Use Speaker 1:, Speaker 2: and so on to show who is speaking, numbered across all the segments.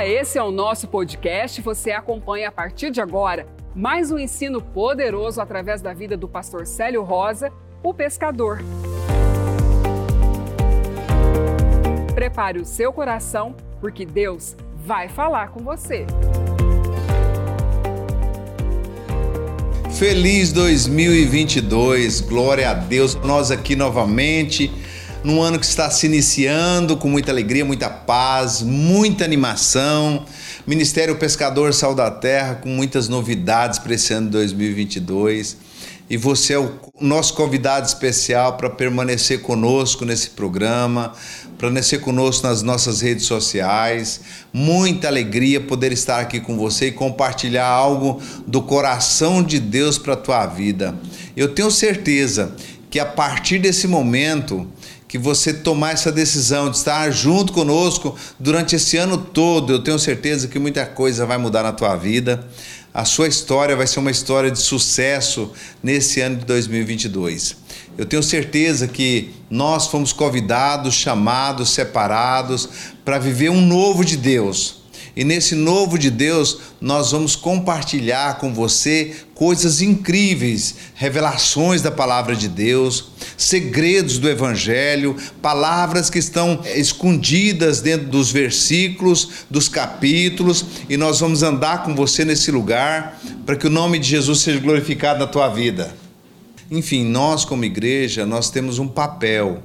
Speaker 1: Olá, esse é o nosso podcast. Você acompanha a partir de agora mais um ensino poderoso através da vida do pastor Célio Rosa, o pescador. Prepare o seu coração, porque Deus vai falar com você.
Speaker 2: Feliz 2022, glória a Deus. Nós aqui novamente, num ano que está se iniciando com muita alegria, muita paz, muita animação. Ministério Pescador Sal da Terra com muitas novidades para esse ano de 2022 e você é o nosso convidado especial para permanecer conosco nesse programa, permanecer conosco nas nossas redes sociais. Muita alegria poder estar aqui com você e compartilhar algo do coração de Deus para a tua vida. Eu tenho certeza que a partir desse momento que você tomar essa decisão de estar junto conosco durante esse ano todo, eu tenho certeza que muita coisa vai mudar na tua vida. A sua história vai ser uma história de sucesso nesse ano de 2022. Eu tenho certeza que nós fomos convidados, chamados, separados para viver um novo de Deus e nesse novo de Deus, nós vamos compartilhar com você coisas incríveis, revelações da palavra de Deus, segredos do Evangelho, palavras que estão escondidas dentro dos versículos, dos capítulos, e nós vamos andar com você nesse lugar para que o nome de Jesus seja glorificado na tua vida. Enfim, nós como igreja, nós temos um papel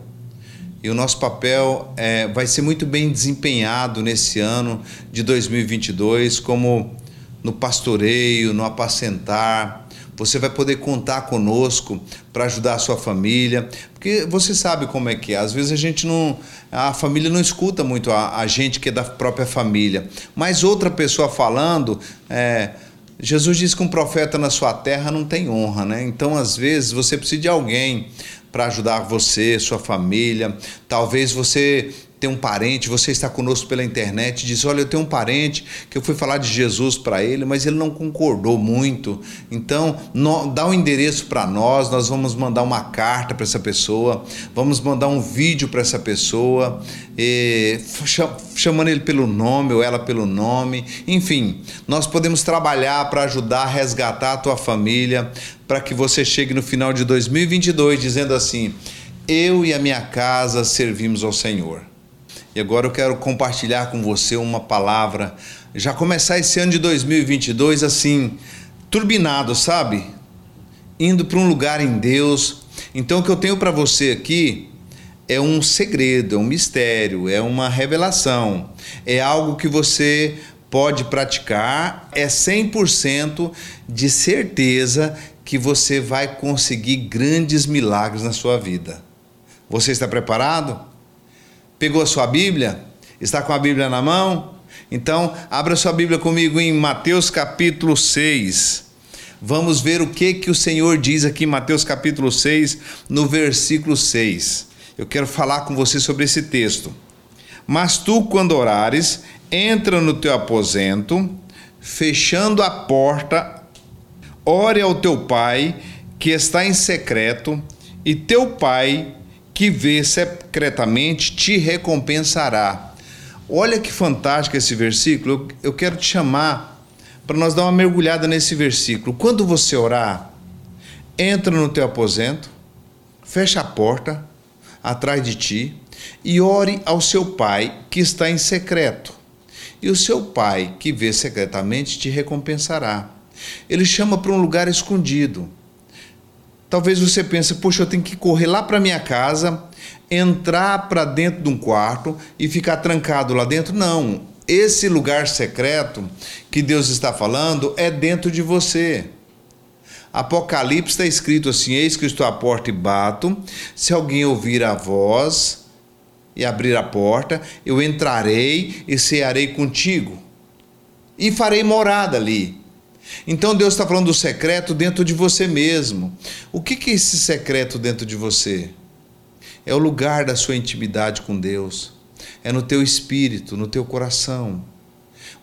Speaker 2: e o nosso papel é, vai ser muito bem desempenhado nesse ano de 2022, como no pastoreio, no apacentar. Você vai poder contar conosco para ajudar a sua família, porque você sabe como é que é. Às vezes a gente não, a família não escuta muito a, a gente que é da própria família, mas outra pessoa falando, é, Jesus diz que um profeta na sua terra não tem honra, né? Então, às vezes, você precisa de alguém para ajudar você, sua família. Talvez você tem um parente, você está conosco pela internet diz: Olha, eu tenho um parente que eu fui falar de Jesus para ele, mas ele não concordou muito. Então, no, dá o um endereço para nós, nós vamos mandar uma carta para essa pessoa, vamos mandar um vídeo para essa pessoa, e, chamando ele pelo nome ou ela pelo nome. Enfim, nós podemos trabalhar para ajudar a resgatar a tua família, para que você chegue no final de 2022 dizendo assim: Eu e a minha casa servimos ao Senhor. E agora eu quero compartilhar com você uma palavra, já começar esse ano de 2022 assim, turbinado, sabe? Indo para um lugar em Deus. Então o que eu tenho para você aqui é um segredo, é um mistério, é uma revelação. É algo que você pode praticar, é 100% de certeza que você vai conseguir grandes milagres na sua vida. Você está preparado? Pegou a sua Bíblia? Está com a Bíblia na mão? Então, abra sua Bíblia comigo em Mateus capítulo 6. Vamos ver o que que o Senhor diz aqui em Mateus capítulo 6, no versículo 6. Eu quero falar com você sobre esse texto. Mas tu, quando orares, entra no teu aposento, fechando a porta, ore ao teu pai que está em secreto, e teu pai que vê secretamente te recompensará. Olha que fantástico esse versículo. Eu, quero te chamar para nós dar uma mergulhada nesse versículo. Quando você orar, entra no teu aposento, fecha a porta atrás de ti e ore ao seu pai que está em secreto. E o seu pai que vê secretamente te recompensará. Ele chama para um lugar escondido. Talvez você pense, poxa, eu tenho que correr lá para minha casa, entrar para dentro de um quarto e ficar trancado lá dentro. Não. Esse lugar secreto que Deus está falando é dentro de você. Apocalipse está escrito assim: Eis que estou à porta e bato. Se alguém ouvir a voz e abrir a porta, eu entrarei e cearei contigo. E farei morada ali. Então Deus está falando do secreto dentro de você mesmo. O que, que é esse secreto dentro de você? É o lugar da sua intimidade com Deus. É no teu espírito, no teu coração.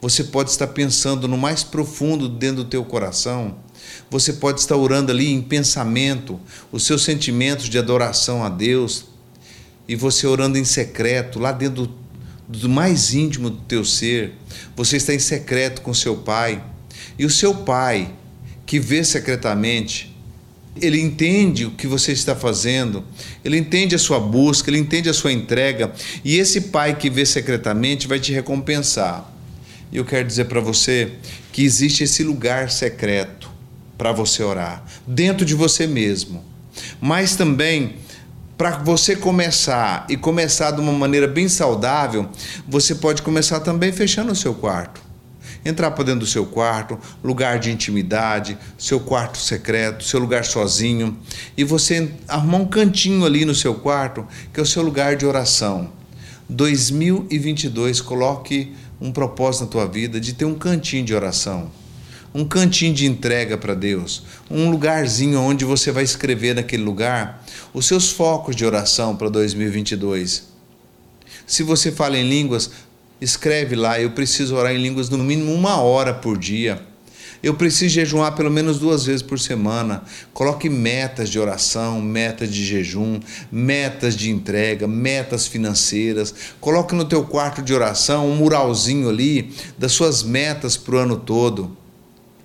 Speaker 2: Você pode estar pensando no mais profundo dentro do teu coração. Você pode estar orando ali em pensamento, os seus sentimentos de adoração a Deus. E você orando em secreto, lá dentro do, mais íntimo do teu ser, você está em secreto com seu pai. E o seu pai, que vê secretamente, ele entende o que você está fazendo, ele entende a sua busca, ele entende a sua entrega, e esse pai que vê secretamente vai te recompensar. E eu quero dizer para você que existe esse lugar secreto para você orar, dentro de você mesmo. Mas também para você começar e começar de uma maneira bem saudável, você pode começar também fechando o seu quarto. Entrar para dentro do seu quarto, lugar de intimidade, seu quarto secreto, seu lugar sozinho, e você arrumar um cantinho ali no seu quarto, que é o seu lugar de oração. 2022, coloque um propósito na tua vida de ter um cantinho de oração um cantinho de entrega para Deus, um lugarzinho onde você vai escrever naquele lugar os seus focos de oração para 2022. Se você fala em línguas, escreve lá, eu preciso orar em línguas no mínimo uma hora por dia. Eu preciso jejuar pelo menos duas vezes por semana. Coloque metas de oração, metas de jejum, metas de entrega, metas financeiras. Coloque no teu quarto de oração um muralzinho ali das suas metas para o ano todo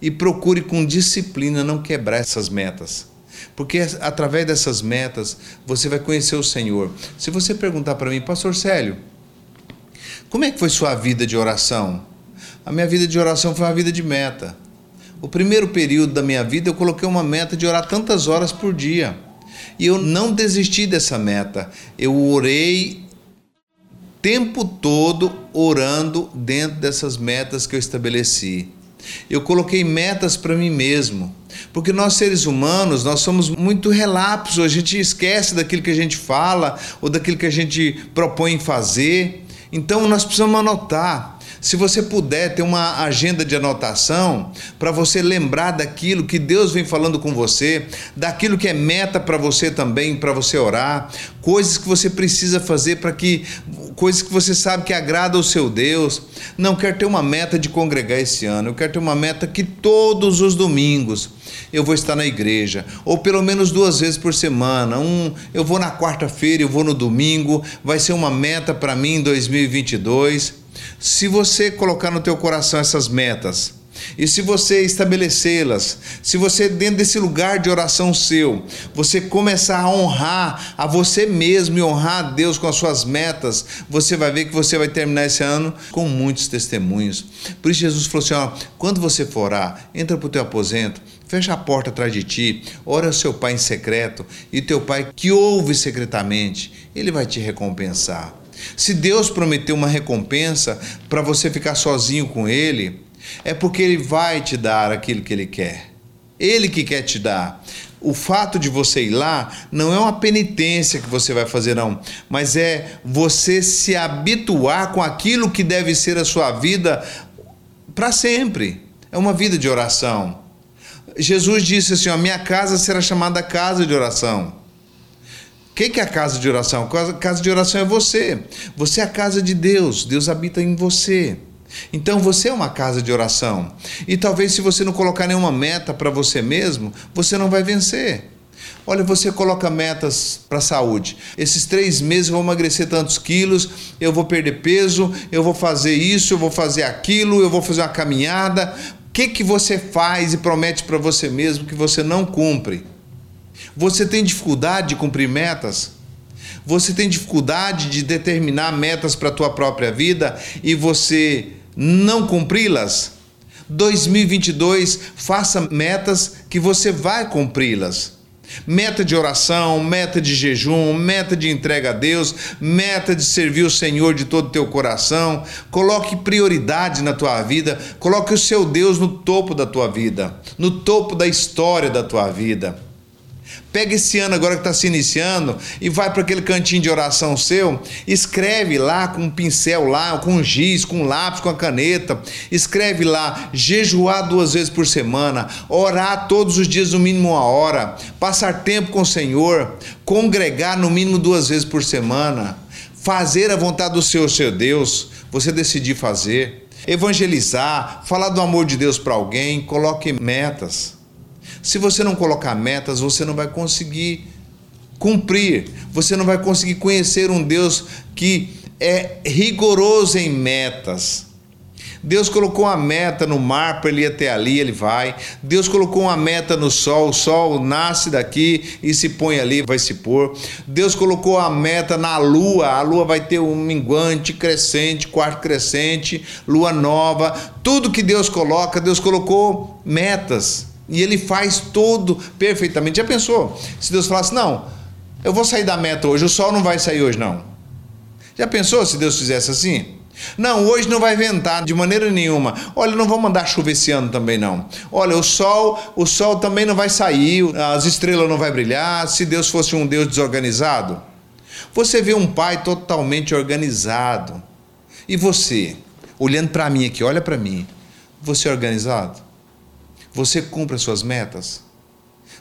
Speaker 2: e procure com disciplina não quebrar essas metas. Porque através dessas metas você vai conhecer o Senhor. Se você perguntar para mim, Pastor Célio, como é que foi sua vida de oração? A minha vida de oração foi uma vida de meta. O primeiro período da minha vida eu coloquei uma meta de orar tantas horas por dia. E eu não desisti dessa meta. Eu orei tempo todo orando dentro dessas metas que eu estabeleci. Eu coloquei metas para mim mesmo. Porque nós seres humanos, nós somos muito relapsos, a gente esquece daquilo que a gente fala ou daquilo que a gente propõe fazer. Então nós precisamos anotar. Se você puder ter uma agenda de anotação para você lembrar daquilo que Deus vem falando com você, daquilo que é meta para você também, para você orar, coisas que você precisa fazer para que coisas que você sabe que agrada ao seu Deus. Não quer ter uma meta de congregar esse ano, eu quero ter uma meta que todos os domingos eu vou estar na igreja, ou pelo menos duas vezes por semana. Um, eu vou na quarta-feira, eu vou no domingo, vai ser uma meta para mim em 2022. Se você colocar no teu coração essas metas, e se você estabelecê-las, se você dentro desse lugar de oração seu, você começar a honrar a você mesmo e honrar a Deus com as suas metas, você vai ver que você vai terminar esse ano com muitos testemunhos. Por isso Jesus falou assim, ó, quando você for entra para o teu aposento, fecha a porta atrás de ti, ora ao seu pai em secreto, e teu pai que ouve secretamente, ele vai te recompensar. Se Deus prometeu uma recompensa para você ficar sozinho com Ele, é porque Ele vai te dar aquilo que Ele quer. Ele que quer te dar. O fato de você ir lá não é uma penitência que você vai fazer, não, mas é você se habituar com aquilo que deve ser a sua vida para sempre. É uma vida de oração. Jesus disse assim: a minha casa será chamada casa de oração. O que é a casa de oração? A casa de oração é você. Você é a casa de Deus. Deus habita em você. Então você é uma casa de oração. E talvez se você não colocar nenhuma meta para você mesmo, você não vai vencer. Olha, você coloca metas para a saúde. Esses três meses eu vou emagrecer tantos quilos, eu vou perder peso, eu vou fazer isso, eu vou fazer aquilo, eu vou fazer uma caminhada. O que, que você faz e promete para você mesmo que você não cumpre? Você tem dificuldade de cumprir metas? Você tem dificuldade de determinar metas para a tua própria vida e você não cumpri-las? 2022, faça metas que você vai cumpri-las. Meta de oração, meta de jejum, meta de entrega a Deus, meta de servir o Senhor de todo o teu coração. Coloque prioridade na tua vida, coloque o seu Deus no topo da tua vida, no topo da história da tua vida. Pega esse ano agora que está se iniciando e vai para aquele cantinho de oração seu, escreve lá com um pincel lá, com um giz, com um lápis, com a caneta, escreve lá, jejuar duas vezes por semana, orar todos os dias no mínimo uma hora, passar tempo com o Senhor, congregar no mínimo duas vezes por semana, fazer a vontade do Senhor, seu Deus, você decidir fazer, evangelizar, falar do amor de Deus para alguém, coloque metas. Se você não colocar metas, você não vai conseguir cumprir, você não vai conseguir conhecer um Deus que é rigoroso em metas. Deus colocou uma meta no mar para ele ir até ali, ele vai. Deus colocou uma meta no sol, o sol nasce daqui e se põe ali, vai se pôr. Deus colocou a meta na lua, a lua vai ter um minguante, crescente, quarto crescente, lua nova. Tudo que Deus coloca, Deus colocou metas. E ele faz tudo perfeitamente. Já pensou? Se Deus falasse, não, eu vou sair da meta hoje, o sol não vai sair hoje, não. Já pensou se Deus fizesse assim? Não, hoje não vai ventar de maneira nenhuma. Olha, não vou mandar chuva esse ano também não. Olha, o sol, o sol também não vai sair, as estrelas não vai brilhar, se Deus fosse um Deus desorganizado. Você vê um pai totalmente organizado. E você, olhando para mim aqui, olha para mim. Você é organizado? Você cumpre as suas metas?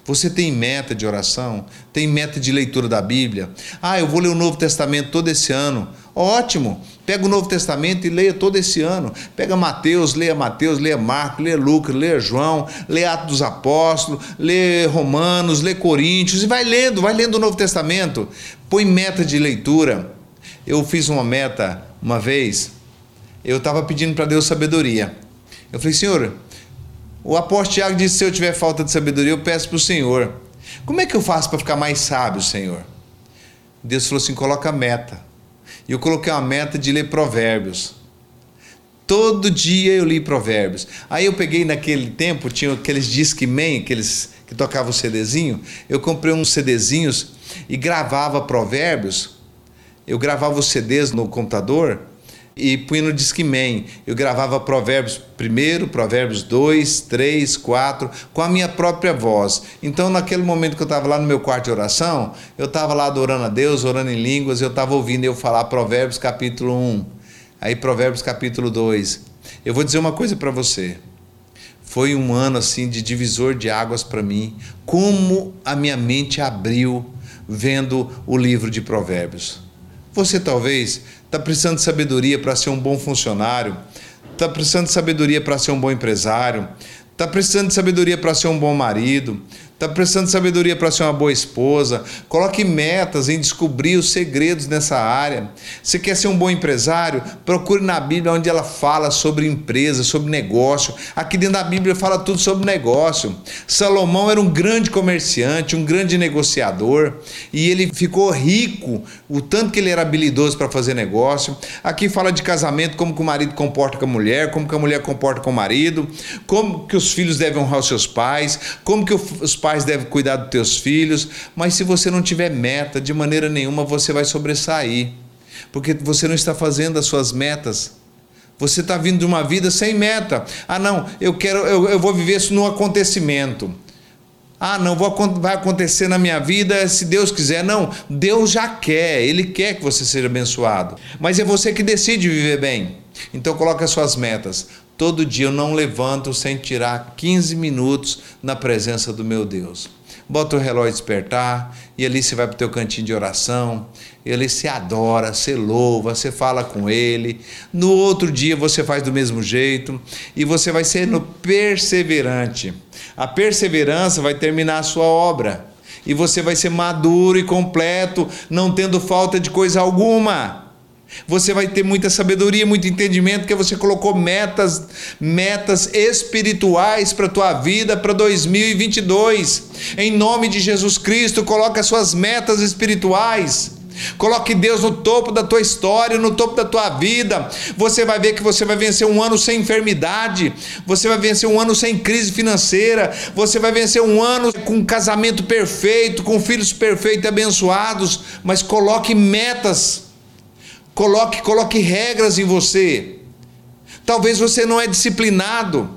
Speaker 2: Você tem meta de oração? Tem meta de leitura da Bíblia? Ah, eu vou ler o Novo Testamento todo esse ano. Ótimo! Pega o Novo Testamento e leia todo esse ano. Pega Mateus, leia Mateus, leia Marcos, leia Lucas, leia João, leia Atos dos Apóstolos, leia Romanos, leia Coríntios e vai lendo, vai lendo o Novo Testamento. Põe meta de leitura. Eu fiz uma meta uma vez, eu estava pedindo para Deus sabedoria. Eu falei, Senhor, o apóstolo Tiago disse: se eu tiver falta de sabedoria, eu peço para o Senhor. Como é que eu faço para ficar mais sábio, Senhor? Deus falou assim: coloca meta. E eu coloquei uma meta de ler provérbios. Todo dia eu li provérbios. Aí eu peguei naquele tempo, tinha aqueles Discman, aqueles que tocavam o CDzinho. Eu comprei uns CDzinhos e gravava provérbios. Eu gravava os CDs no computador e punha no Discman. Eu gravava Provérbios primeiro, Provérbios 2, 3, 4, com a minha própria voz. Então, naquele momento que eu estava lá no meu quarto de oração, eu estava lá adorando a Deus, orando em línguas, eu estava ouvindo eu falar Provérbios capítulo 1, aí Provérbios capítulo 2. Eu vou dizer uma coisa para você. Foi um ano assim de divisor de águas para mim. Como a minha mente abriu vendo o livro de Provérbios. Você talvez está precisando de sabedoria para ser um bom funcionário, está precisando de sabedoria para ser um bom empresário, está precisando de sabedoria para ser um bom marido, Está precisando de sabedoria para ser uma boa esposa? Coloque metas em descobrir os segredos nessa área. Você quer ser um bom empresário? Procure na Bíblia onde ela fala sobre empresa, sobre negócio. Aqui dentro da Bíblia fala tudo sobre negócio. Salomão era um grande comerciante, um grande negociador e ele ficou rico, o tanto que ele era habilidoso para fazer negócio. Aqui fala de casamento, como que o marido comporta com a mulher, como que a mulher comporta com o marido, como que os filhos devem honrar os seus pais, como que os pais devem cuidar dos teus filhos, mas se você não tiver meta, de maneira nenhuma você vai sobressair, porque você não está fazendo as suas metas. Você está vindo de uma vida sem meta. Ah, não, eu quero, eu, eu vou viver isso no acontecimento. Ah, não, vou, vai acontecer na minha vida se Deus quiser. Não, Deus já quer, Ele quer que você seja abençoado. Mas é você que decide viver bem. Então coloque as suas metas. Todo dia eu não levanto sem tirar 15 minutos na presença do meu Deus. Bota o relógio despertar e ali você vai para o teu cantinho de oração, e ali você adora, você louva, você fala com ele. No outro dia você faz do mesmo jeito e você vai sendo perseverante. A perseverança vai terminar a sua obra e você vai ser maduro e completo, não tendo falta de coisa alguma. Você vai ter muita sabedoria, muito entendimento, porque você colocou metas, metas espirituais para a tua vida para 2022. Em nome de Jesus Cristo, coloque as suas metas espirituais. Coloque Deus no topo da tua história, no topo da tua vida. Você vai ver que você vai vencer um ano sem enfermidade, você vai vencer um ano sem crise financeira, você vai vencer um ano com um casamento perfeito, com filhos perfeitos e abençoados. Mas coloque metas Coloque, coloque regras em você. Talvez você não é disciplinado.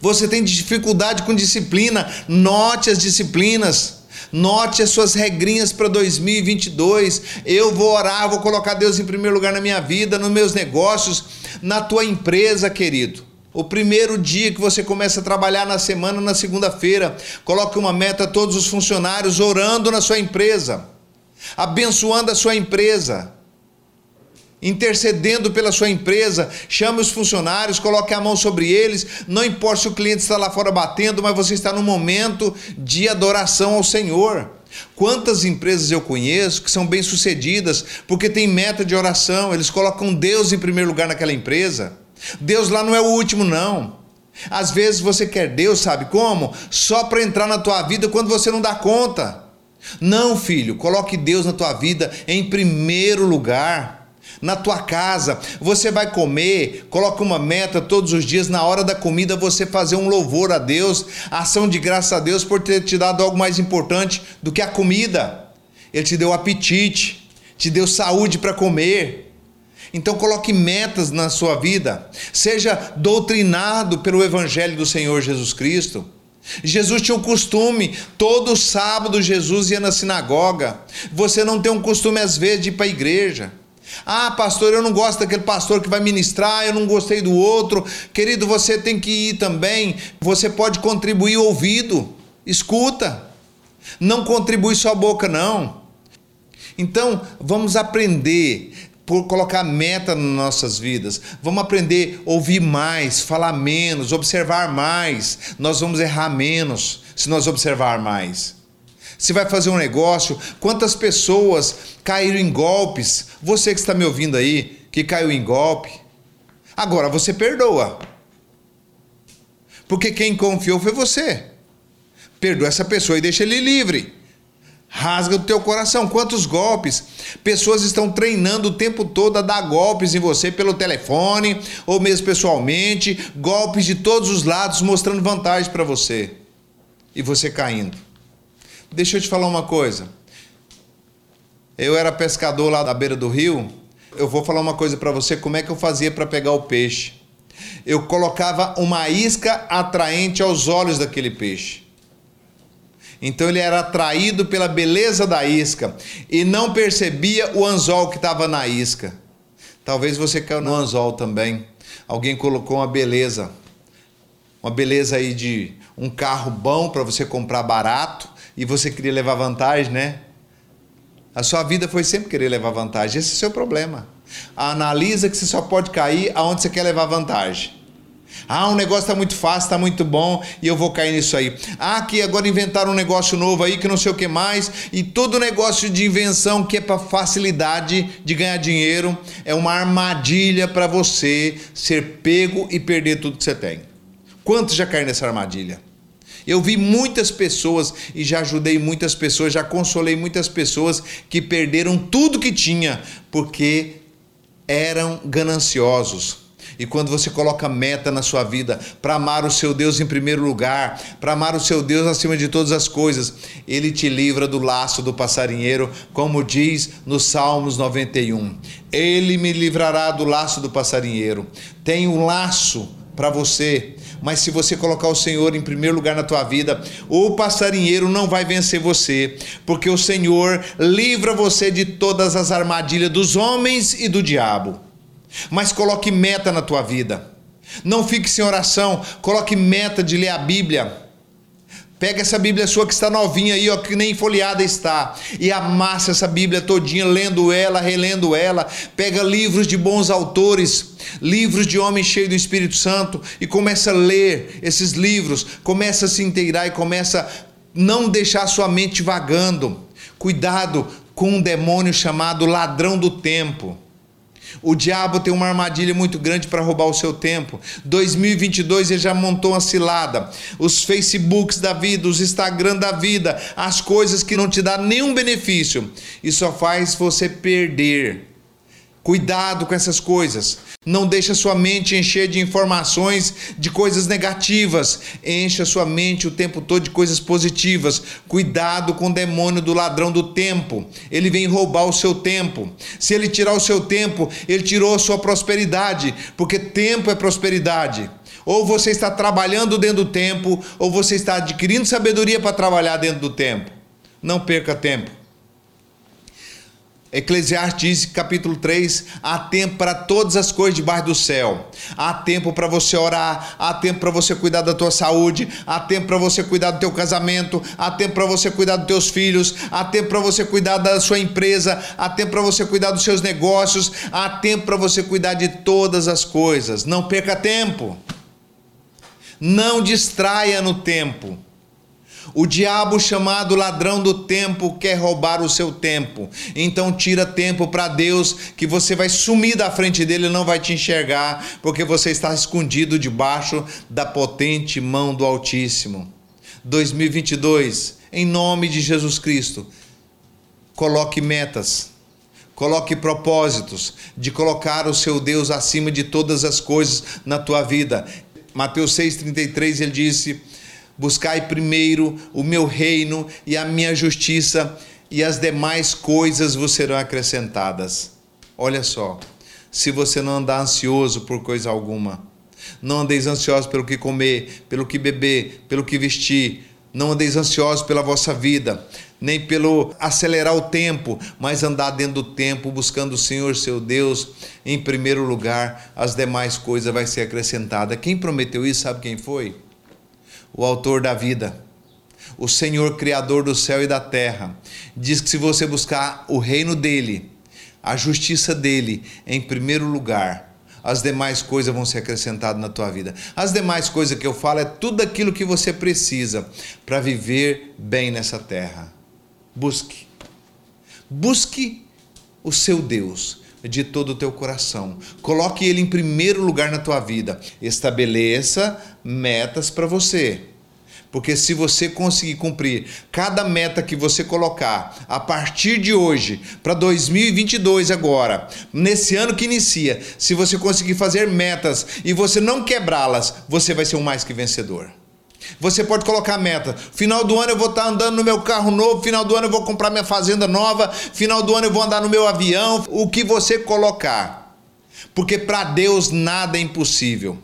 Speaker 2: Você tem dificuldade com disciplina. Note as disciplinas. Note as suas regrinhas para 2022. Eu vou orar, vou colocar Deus em primeiro lugar na minha vida, nos meus negócios, na tua empresa, querido. O primeiro dia que você começa a trabalhar na semana, na segunda-feira, coloque uma meta todos os funcionários orando na sua empresa, abençoando a sua empresa intercedendo pela sua empresa, chame os funcionários, coloque a mão sobre eles, não importa se o cliente está lá fora batendo, mas você está no momento de adoração ao Senhor. Quantas empresas eu conheço que são bem-sucedidas porque têm meta de oração, eles colocam Deus em primeiro lugar naquela empresa. Deus lá não é o último, não. Às vezes você quer Deus, sabe como? Só para entrar na tua vida quando você não dá conta. Não, filho, coloque Deus na tua vida em primeiro lugar. Na tua casa, você vai comer, coloque uma meta todos os dias, na hora da comida, você fazer um louvor a Deus, ação de graça a Deus por ter te dado algo mais importante do que a comida. Ele te deu apetite, te deu saúde para comer. Então coloque metas na sua vida. Seja doutrinado pelo evangelho do Senhor Jesus Cristo. Jesus tinha um costume, todo sábado Jesus ia na sinagoga. Você não tem um costume às vezes de ir para a igreja. Ah, pastor, eu não gosto daquele pastor que vai ministrar, eu não gostei do outro. Querido, você tem que ir também. Você pode contribuir ouvido, escuta. Não contribui só a boca, não. Então, vamos aprender por colocar meta nas nossas vidas. Vamos aprender a ouvir mais, falar menos, observar mais. Nós vamos errar menos se nós observar mais. Se vai fazer um negócio, quantas pessoas caíram em golpes? Você que está me ouvindo aí, que caiu em golpe. Agora você perdoa. Porque quem confiou foi você. Perdoa essa pessoa e deixa ele livre rasga do teu coração. Quantos golpes? Pessoas estão treinando o tempo todo a dar golpes em você pelo telefone ou mesmo pessoalmente, golpes de todos os lados mostrando vantagem para você. E você caindo. Deixa eu te falar uma coisa. Eu era pescador lá da beira do rio. Eu vou falar uma coisa para você, como é que eu fazia para pegar o peixe? Eu colocava uma isca atraente aos olhos daquele peixe. Então ele era atraído pela beleza da isca e não percebia o anzol que estava na isca. Talvez você caiu no anzol também. Alguém colocou uma beleza, uma beleza aí de um carro bom para você comprar barato e você queria levar vantagem, né? A sua vida foi sempre querer levar vantagem. Esse é o seu problema. Analisa que você só pode cair aonde você quer levar vantagem. Ah, o negócio está muito fácil, está muito bom e eu vou cair nisso aí. Ah, que agora inventaram um negócio novo aí que não sei o que mais. E todo negócio de invenção que é para facilidade de ganhar dinheiro é uma armadilha para você ser pego e perder tudo que você tem. Quantos já caíram nessa armadilha? Eu vi muitas pessoas e já ajudei muitas pessoas, já consolei muitas pessoas que perderam tudo que tinha porque eram gananciosos e quando você coloca meta na sua vida para amar o seu Deus em primeiro lugar, para amar o seu Deus acima de todas as coisas, ele te livra do laço do passarinheiro, como diz no Salmos 91. Ele me livrará do laço do passarinheiro. Tem um laço para você, mas se você colocar o Senhor em primeiro lugar na tua vida, o passarinheiro não vai vencer você, porque o Senhor livra você de todas as armadilhas dos homens e do diabo. Mas coloque meta na tua vida. Não fique sem oração, coloque meta de ler a Bíblia. Pega essa Bíblia sua que está novinha aí, ó, que nem folheada está, e amassa essa Bíblia todinha, lendo ela, relendo ela. Pega livros de bons autores, livros de homens cheios do Espírito Santo e começa a ler esses livros, começa a se inteirar e começa a não deixar sua mente vagando. Cuidado com um demônio chamado ladrão do tempo. O diabo tem uma armadilha muito grande para roubar o seu tempo. 2022 ele já montou uma cilada. Os Facebooks da vida, os Instagram da vida, as coisas que não te dá nenhum benefício e só faz você perder. Cuidado com essas coisas. Não deixe a sua mente encher de informações de coisas negativas. Encha sua mente o tempo todo de coisas positivas. Cuidado com o demônio do ladrão do tempo. Ele vem roubar o seu tempo. Se ele tirar o seu tempo, ele tirou a sua prosperidade, porque tempo é prosperidade. Ou você está trabalhando dentro do tempo, ou você está adquirindo sabedoria para trabalhar dentro do tempo. Não perca tempo. Eclesiastes capítulo 3, há tempo para todas as coisas debaixo do céu. Há tempo para você orar, há tempo para você cuidar da tua saúde, há tempo para você cuidar do teu casamento, há tempo para você cuidar dos teus filhos, há tempo para você cuidar da sua empresa, há tempo para você cuidar dos seus negócios, há tempo para você cuidar de todas as coisas. Não perca tempo. Não distraia no tempo. O diabo, chamado ladrão do tempo, quer roubar o seu tempo. Então tira tempo para Deus, que você vai sumir da frente dele não vai te enxergar, porque você está escondido debaixo da potente mão do Altíssimo. 2022, em nome de Jesus Cristo, coloque metas, coloque propósitos de colocar o seu Deus acima de todas as coisas na tua vida. Mateus 6,33 ele disse Buscai primeiro o meu reino e a minha justiça, e as demais coisas vos serão acrescentadas. Olha só, se você não andar ansioso por coisa alguma, não andeis ansiosos pelo que comer, pelo que beber, pelo que vestir, não andeis ansiosos pela vossa vida, nem pelo acelerar o tempo, mas andar dentro do tempo, buscando o Senhor seu Deus em primeiro lugar, as demais coisas vai ser acrescentada. Quem prometeu isso, sabe quem foi? O autor da vida, o Senhor Criador do céu e da terra, diz que se você buscar o reino dele, a justiça dele em primeiro lugar, as demais coisas vão ser acrescentadas na tua vida. As demais coisas que eu falo é tudo aquilo que você precisa para viver bem nessa terra. Busque. Busque o seu Deus de todo o teu coração. Coloque ele em primeiro lugar na tua vida. Estabeleça metas para você. Porque se você conseguir cumprir cada meta que você colocar a partir de hoje para 2022 agora, nesse ano que inicia, se você conseguir fazer metas e você não quebrá-las, você vai ser um mais que vencedor. Você pode colocar meta. Final do ano eu vou estar andando no meu carro novo, final do ano eu vou comprar minha fazenda nova, final do ano eu vou andar no meu avião, o que você colocar. Porque para Deus nada é impossível.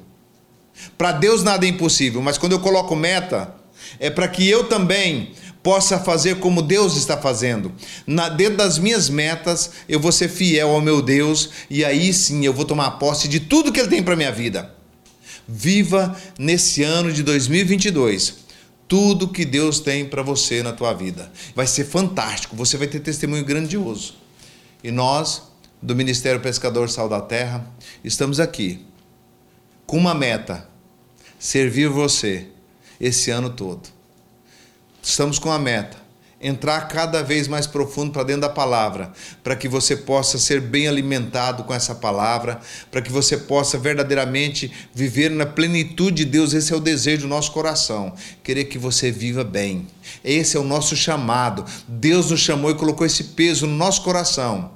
Speaker 2: Para Deus nada é impossível, mas quando eu coloco meta, é para que eu também possa fazer como Deus está fazendo. Na, dentro das minhas metas, eu vou ser fiel ao meu Deus e aí sim eu vou tomar posse de tudo que Ele tem para minha vida. Viva nesse ano de 2022 tudo que Deus tem para você na tua vida. Vai ser fantástico, você vai ter testemunho grandioso. E nós, do Ministério Pescador Sal da Terra, estamos aqui com uma meta: servir você esse ano todo. Estamos com a meta entrar cada vez mais profundo para dentro da palavra, para que você possa ser bem alimentado com essa palavra, para que você possa verdadeiramente viver na plenitude de Deus. Esse é o desejo do nosso coração, querer que você viva bem. Esse é o nosso chamado. Deus nos chamou e colocou esse peso no nosso coração,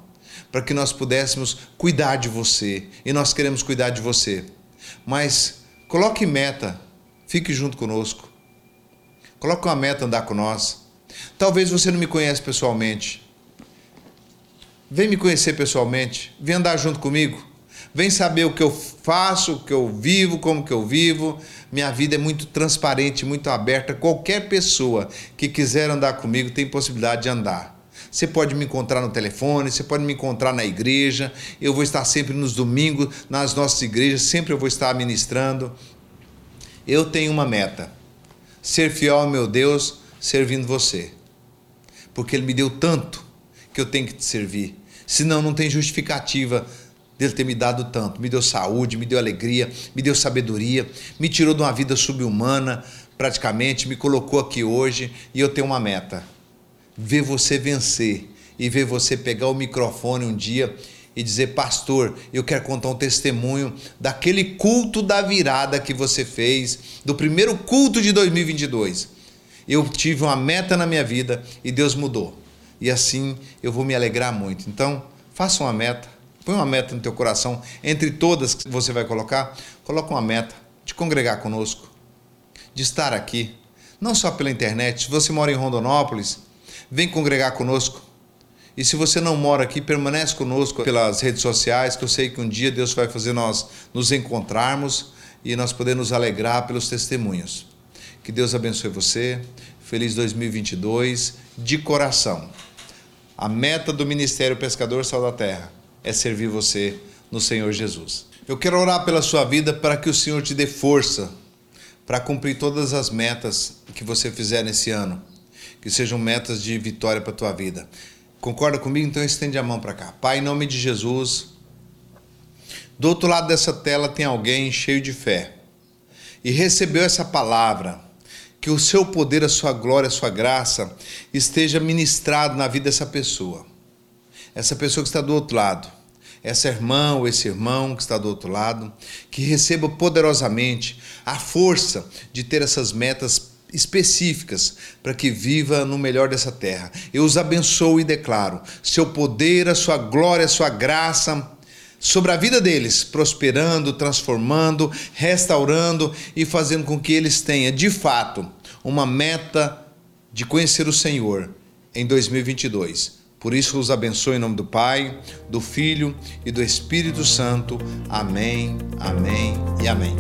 Speaker 2: para que nós pudéssemos cuidar de você, e nós queremos cuidar de você. Mas coloque meta, fique junto conosco. Coloque uma meta andar com nós. Talvez você não me conhece pessoalmente. Vem me conhecer pessoalmente, vem andar junto comigo. Vem saber o que eu faço, o que eu vivo, como que eu vivo. Minha vida é muito transparente, muito aberta. Qualquer pessoa que quiser andar comigo tem possibilidade de andar. Você pode me encontrar no telefone, você pode me encontrar na igreja. Eu vou estar sempre nos domingos, nas nossas igrejas, sempre eu vou estar ministrando. Eu tenho uma meta: ser fiel ao meu Deus servindo você. Porque Ele me deu tanto que eu tenho que te servir. Senão, não tem justificativa dele ter me dado tanto. Me deu saúde, me deu alegria, me deu sabedoria, me tirou de uma vida subhumana, praticamente, me colocou aqui hoje e eu tenho uma meta: ver você vencer e ver você pegar o microfone um dia e dizer, pastor, eu quero contar um testemunho daquele culto da virada que você fez, do primeiro culto de 2022 eu tive uma meta na minha vida e Deus mudou. E assim eu vou me alegrar muito. Então, faça uma meta. Põe uma meta no teu coração. Entre todas que você vai colocar, coloca uma meta de congregar conosco, de estar aqui. Não só pela internet. Se você mora em Rondonópolis, vem congregar conosco. E se você não mora aqui, permanece conosco pelas redes sociais, que eu sei que um dia Deus vai fazer nós nos encontrarmos e nós podermos nos alegrar pelos testemunhos. Que Deus abençoe você. Feliz 2022 de coração. A meta do Ministério Pescador Sal da Terra é servir você no Senhor Jesus. Eu quero orar pela sua vida para que o Senhor te dê força para cumprir todas as metas que você fizer nesse ano. Que sejam metas de vitória para a tua vida. Concorda comigo? Então estende a mão para cá. Pai, em nome de Jesus. Do outro lado dessa tela tem alguém cheio de fé e recebeu essa palavra que o seu poder, a sua glória, a sua graça esteja ministrado na vida dessa pessoa. Essa pessoa que está do outro lado, essa irmã ou esse irmão que está do outro lado, que receba poderosamente a força de ter essas metas específicas para que viva no melhor dessa terra. Eu os abençoo e declaro seu poder, a sua glória, a sua graça sobre a vida deles, prosperando, transformando, restaurando e fazendo com que eles tenham, de fato, uma meta de conhecer o Senhor em 2022. Por isso os abençoe em nome do Pai, do Filho e do Espírito Santo. Amém, amém e amém.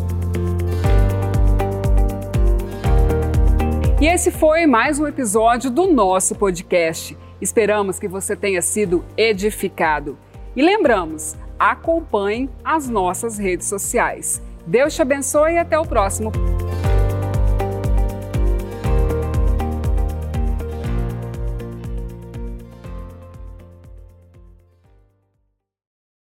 Speaker 1: E esse foi mais um episódio do nosso podcast. Esperamos que você tenha sido edificado. E lembramos, acompanhe as nossas redes sociais. Deus te abençoe e até o próximo